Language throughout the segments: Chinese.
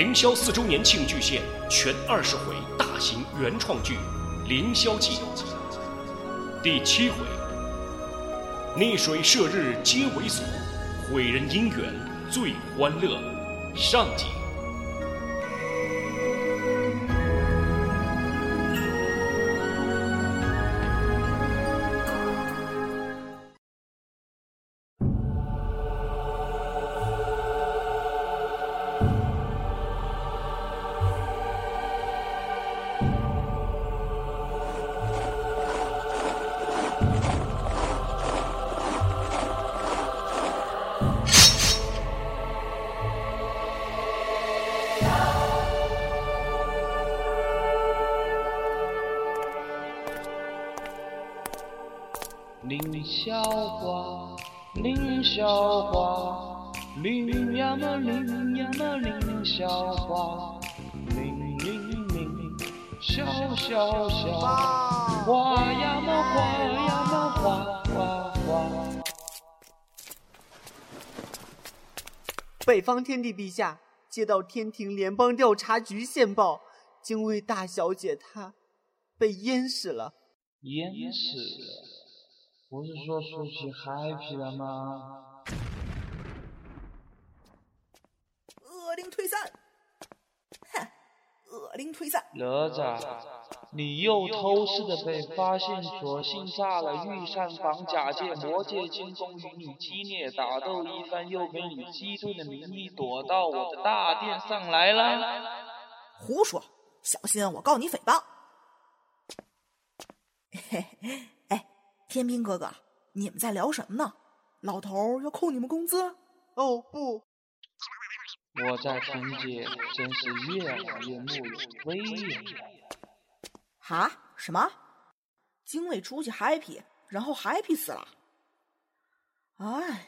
凌霄四周年庆巨献全二十回大型原创剧《凌霄记》第七回：逆水射日皆猥琐，毁人姻缘最欢乐。上集。北方天帝陛下，接到天庭联邦调查局线报，精卫大小姐她被淹死了。淹死了？不是说出去 happy 了吗？恶灵退散！哼，恶灵退散！哪吒，你又偷师的被发现，索性炸了御膳房，假借魔界进攻与你激烈打斗一番，又给你击退的名义躲到我的大殿上来了。胡说！小心我告你诽谤！嘿嘿，哎，天兵哥哥，你们在聊什么呢？老头要扣你们工资？哦不，我在天界真是越来越木有威严了。哈？什么？精卫出去 happy，然后 happy 死了？哎，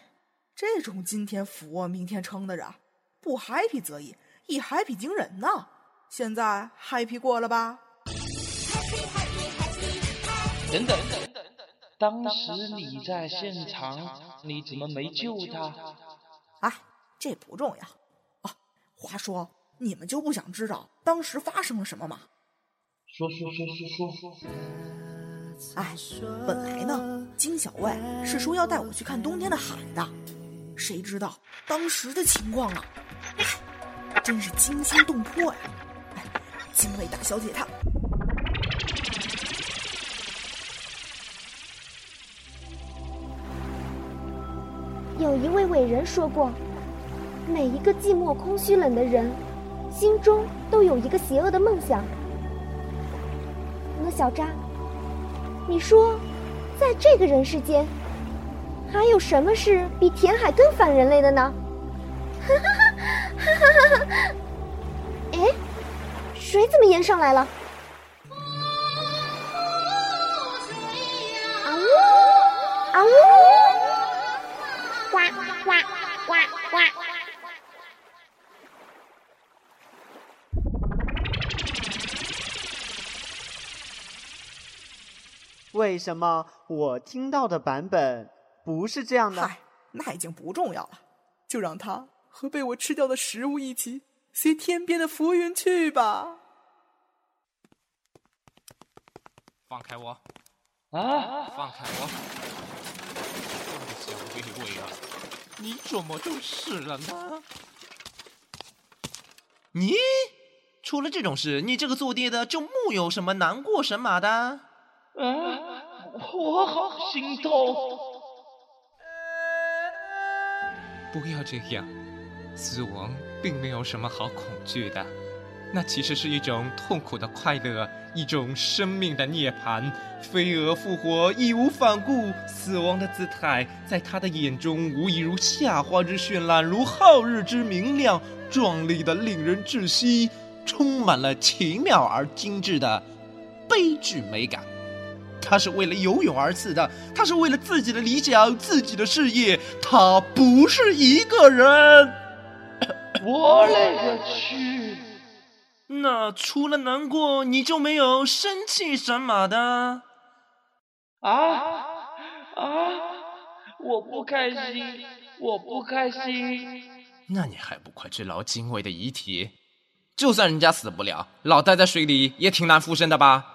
这种今天俯卧明天撑的人，不 happy 则已，一 happy 惊人呐！现在 happy 过了吧？等等等等，当时你在现场，你怎么没救他？啊，这不重要。哦，话说你们就不想知道当时发生了什么吗？说说说说说。哎，本来呢，金小卫是说要带我去看冬天的海的，谁知道当时的情况啊，哎，真是惊心动魄呀！哎，金卫大小姐她。有一位伟人说过：“每一个寂寞、空虚、冷的人，心中都有一个邪恶的梦想。”小扎，你说，在这个人世间，还有什么是比填海更反人类的呢？哈哈哈哈哈哈！哎，水怎么淹上来了？啊呜啊呜！呱呱呱为什么我听到的版本不是这样的？嗨，那已经不重要了，就让它和被我吃掉的食物一起随天边的浮云去吧。放开我！啊！放开我！你怎么就是了呢？你出了这种事，你这个做爹的就木有什么难过神马的？啊！我好心痛。不要这样，死亡并没有什么好恐惧的，那其实是一种痛苦的快乐，一种生命的涅槃。飞蛾复活，义无反顾，死亡的姿态在他的眼中无疑如夏花之绚烂，如皓日之明亮，壮丽的令人窒息，充满了奇妙而精致的悲剧美感。他是为了游泳而死的，他是为了自己的理想、自己的事业，他不是一个人。我勒个去！那除了难过，你就没有生气什么的？啊啊！我不开心，我不开心。那你还不快去捞精卫的遗体？就算人家死不了，老待在水里也挺难复生的吧？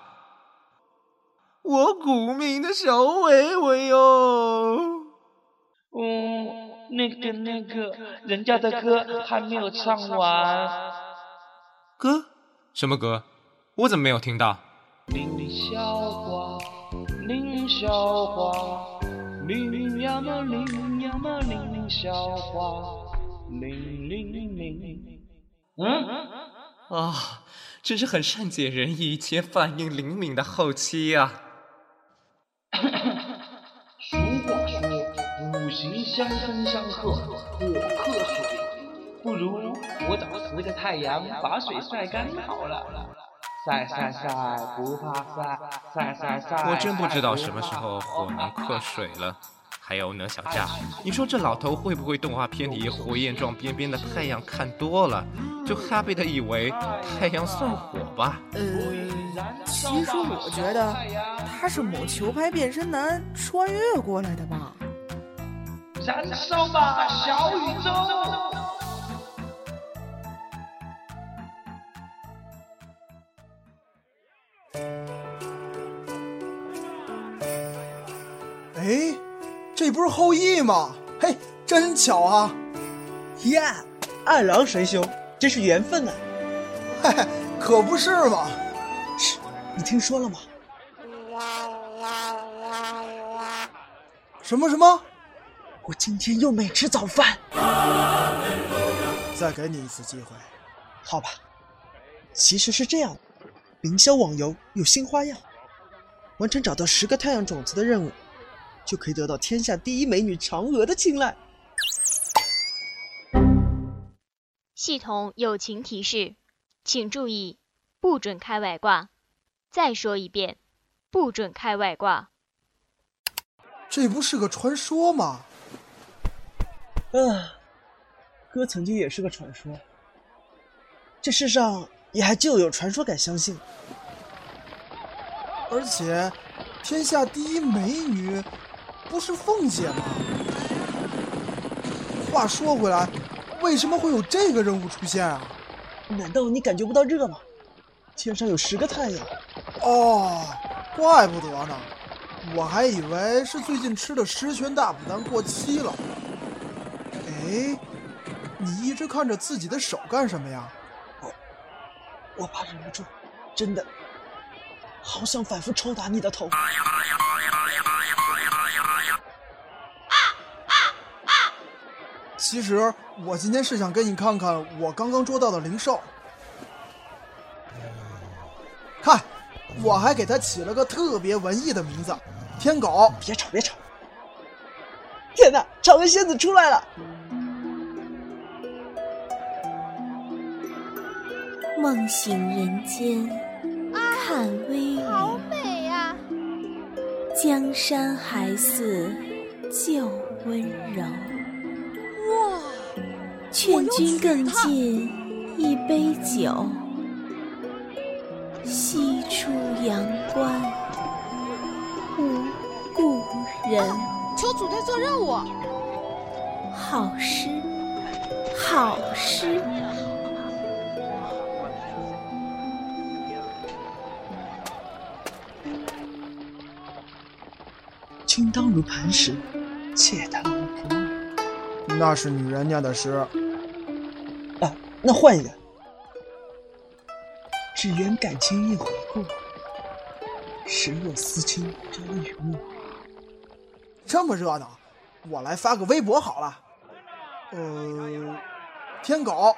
我古茗的小伟伟哟。嗯，那个那个，人家的歌还没有唱完。歌？什么歌？我怎么没有听到？林小花，林小花，林呀嘛林呀嘛林小花，林林林。嗯？啊，真是很善解人意且反应灵敏的后期呀、相生相克，火克水。不如我找十个太阳把水晒干好了。晒晒晒，不怕晒，晒晒晒。我真不知道什么时候火能克水了。还有呢，小佳，你说这老头会不会动画片里火焰状边边的太阳看多了，就 happy 的以为太阳算火吧？呃，其实我觉得他是某球拍变身男穿越过来的吧。燃烧吧，小宇宙！哎，这不是后羿吗？嘿，真巧啊！呀，二郎神兄，真是缘分啊！嘿嘿，可不是嘛！嘘，你听说了吗？什么什么？我今天又没吃早饭。再给你一次机会，好吧。其实是这样的，凌霄网游有新花样，完成找到十个太阳种子的任务，就可以得到天下第一美女嫦娥的青睐。系统友情提示，请注意，不准开外挂。再说一遍，不准开外挂。这不是个传说吗？啊，哥曾经也是个传说。这世上也还就有传说敢相信。而且，天下第一美女不是凤姐吗？话说回来，为什么会有这个任务出现啊？难道你感觉不到热吗？天上有十个太阳。哦，怪不得呢，我还以为是最近吃的十全大补丹过期了。哎，你一直看着自己的手干什么呀？我我怕忍不住，真的，好想反复抽打你的头。其实我今天是想给你看看我刚刚捉到的灵兽。看，我还给它起了个特别文艺的名字——天狗。别吵，别吵！天哪，长尾仙子出来了！梦醒人间，看微雨，好美呀、江山还似旧温柔。哇，劝君更尽一杯酒，西出阳关无故人。求主队做任务。好诗，好诗。当如磐石，妾当如蒲儿。那是女人念的诗。啊，那换一个。只缘感情一回顾，时若思亲朝雨暮。这么热闹，我来发个微博好了。呃，天狗，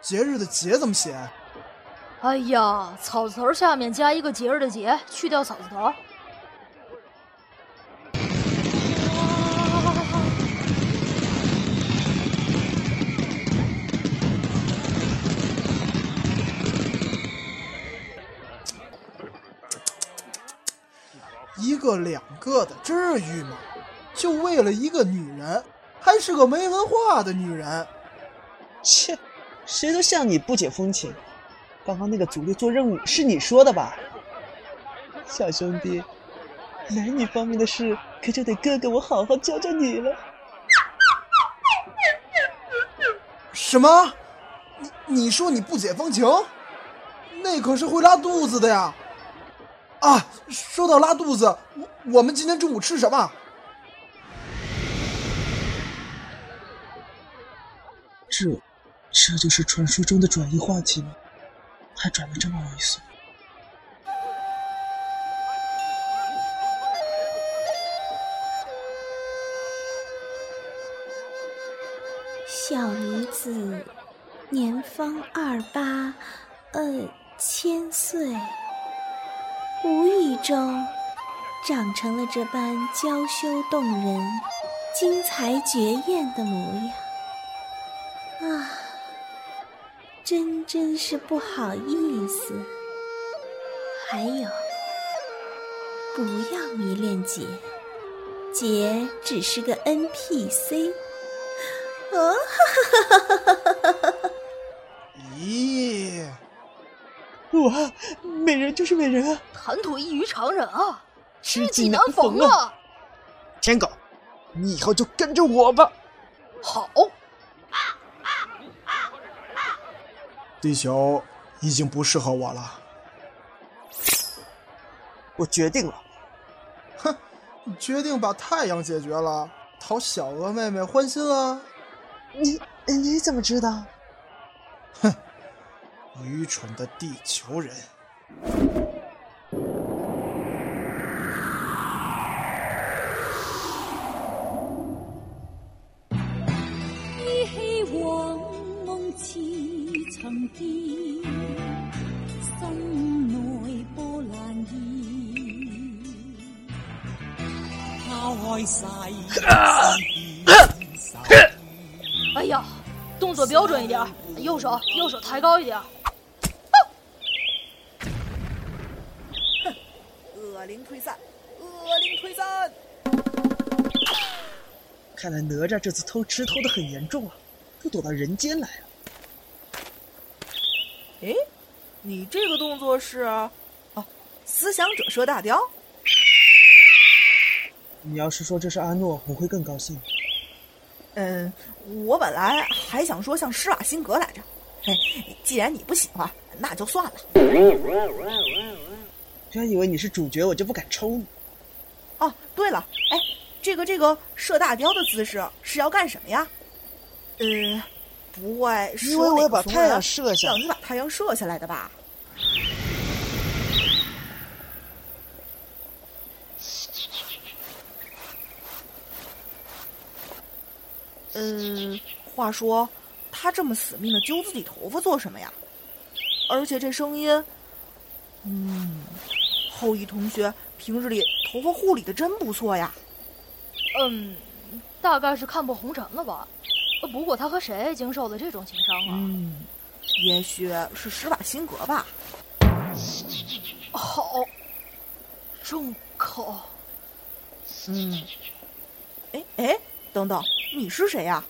节日的节怎么写？哎呀，草字头下面加一个节日的节，去掉草字头。两个的，至于吗？就为了一个女人，还是个没文化的女人。切，谁都像你不解风情。刚刚那个组队做任务是你说的吧？小兄弟，男女方面的事可就得哥哥我好好教教你了。什么？你你说你不解风情，那可是会拉肚子的呀！啊，说到拉肚子，我我们今天中午吃什么？这，这就是传说中的转移话题吗？还转的这么猥琐。小女子年方二八，呃，千岁，无意中长成了这般娇羞动人、精彩绝艳的模样，啊，真真是不好意思。还有，不要迷恋姐，姐只是个 NPC。哦，哈哈哈哈哈哈！咦，哇，美人就是美人啊，谈吐异于常人啊，知己难逢啊！天狗，你以后就跟着我吧。好。地球已经不适合我了，我决定了。哼，决定把太阳解决了，讨小鹅妹妹欢心了。你你怎么知道？哼，愚蠢的地球人！曾见，心内波澜现。抛开世哎呀，动作标准一点，右手右手抬高一点。哼，恶灵退散，恶灵退散。看来哪吒这次偷吃偷的很严重啊，都躲到人间来了。哎，你这个动作是？哦，思想者射大雕。你要是说这是阿诺，我会更高兴。嗯，我本来还想说像施瓦辛格来着，嘿，既然你不喜欢，那就算了。真以为你是主角，我就不敢抽你。哦，对了，哎，这个这个射大雕的姿势是要干什么呀？呃，不会是因为我要把太阳射下，让你把太阳射下来的吧？嗯，话说，他这么死命的揪自己头发做什么呀？而且这声音，嗯，后羿同学平日里头发护理的真不错呀。嗯，大概是看破红尘了吧。不过他和谁经受了这种情伤啊？嗯，也许是施瓦辛格吧。好，重口。嗯，哎哎，等等。你是谁呀？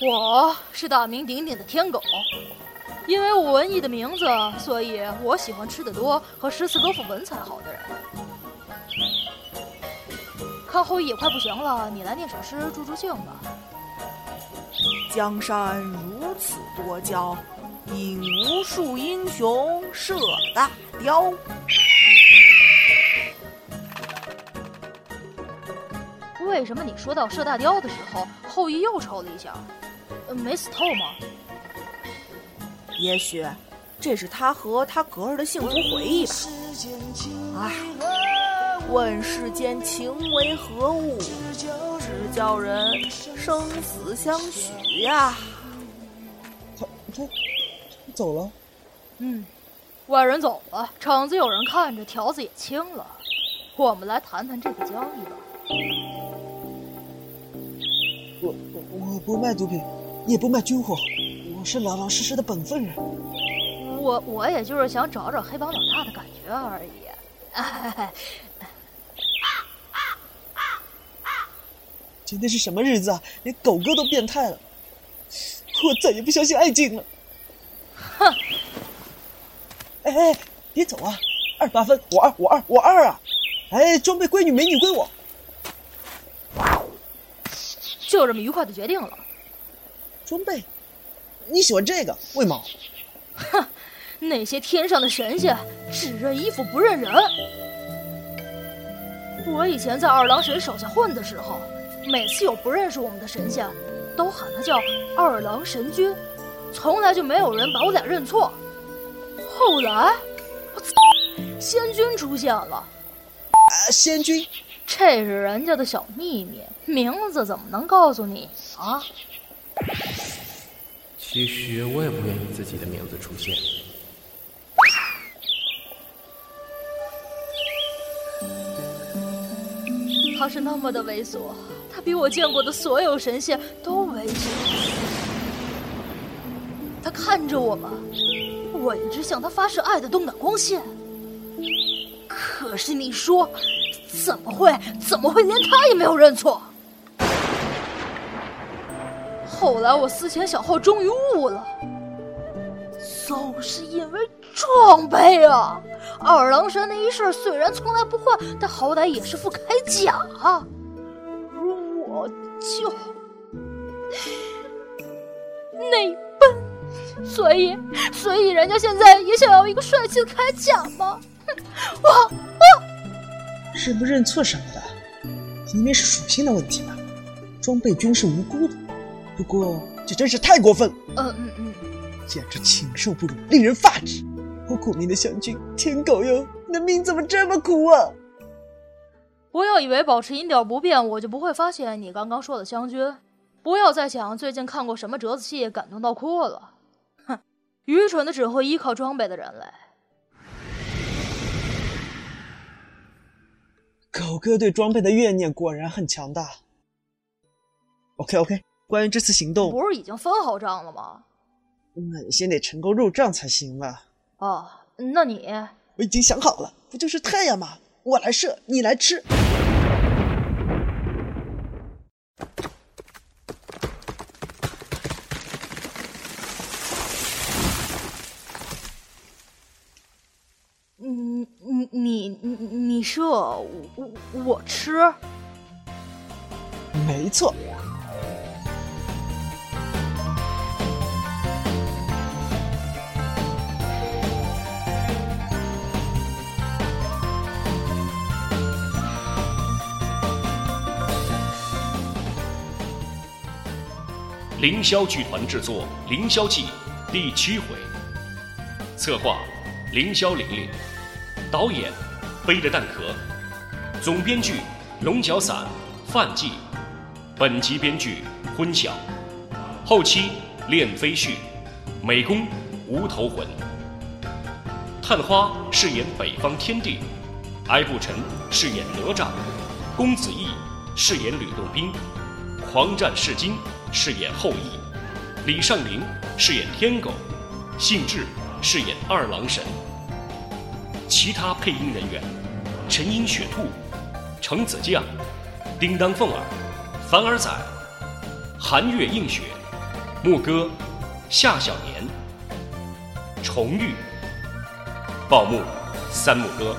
我是大名鼎鼎的天狗，因为我文艺的名字，所以我喜欢吃的多和诗词歌赋文采好的人。看后羿也快不行了，你来念首诗助助兴吧。江山如此多娇，引无数英雄射大雕。为什么你说到射大雕的时候，后羿又抽了一下？没死透吗？也许这是他和他格儿的幸福回忆吧。唉，问世间情为何物，只叫人生死相许呀。他他走了。嗯，外人走了，场子有人看着，条子也清了。我们来谈谈这个交易吧。我我不卖毒品，也不卖军火，我是老老实实的本分人。我我也就是想找找黑帮老大的感觉而已。今天是什么日子啊？连狗哥都变态了，我再也不相信爱情了。哼！哎哎，别走啊！二八分，我二，我二，我二啊！哎，装备归你，美女归我。就这么愉快的决定了。装备，你喜欢这个？为毛？哼，那些天上的神仙只认衣服不认人。我以前在二郎神手下混的时候，每次有不认识我们的神仙，都喊他叫二郎神君，从来就没有人把我俩认错。后来，我操，仙君出现了。啊，仙君，这是人家的小秘密，名字怎么能告诉你啊？其实我也不愿意自己的名字出现。他是那么的猥琐，他比我见过的所有神仙都猥琐。他看着我们，我一直向他发射爱的动感光线。可是你说，怎么会？怎么会连他也没有认错？后来我思前想后，终于悟了，总是因为装备啊！二郎神那一事虽然从来不换，但好歹也是副铠甲，而我就内奔，所以，所以人家现在也想要一个帅气的铠甲吗？我我认不认错什么的，明明是属性的问题嘛。装备君是无辜的，不过这真是太过分了。嗯嗯嗯，简直禽兽不如，令人发指。我苦命的湘君，天狗哟，你的命怎么这么苦啊？不要以为保持音调不变，我就不会发现你刚刚说的湘君。不要再想最近看过什么折子戏感动到哭了。哼，愚蠢的只会依靠装备的人类。狗哥对装备的怨念果然很强大。OK OK，关于这次行动，不是已经分好账了吗？那你先得成功入账才行吧。哦，那你？我已经想好了，不就是太阳吗？我来射，你来吃。你你你你你射，我我吃。没错。凌霄剧团制作《凌霄记》第七回，策划凌霄玲玲，导演背着蛋壳，总编剧龙角散范季，本集编剧昏晓，后期练飞絮，美工无头魂。探花饰演北方天帝，艾不晨饰演哪吒，公子异饰演吕洞宾，狂战士金。饰演后羿，李尚林饰演天狗，信志饰演二郎神。其他配音人员：陈英雪兔、程子将、叮当凤儿、凡儿仔、寒月映雪、牧歌、夏小年、重玉、报幕三木哥。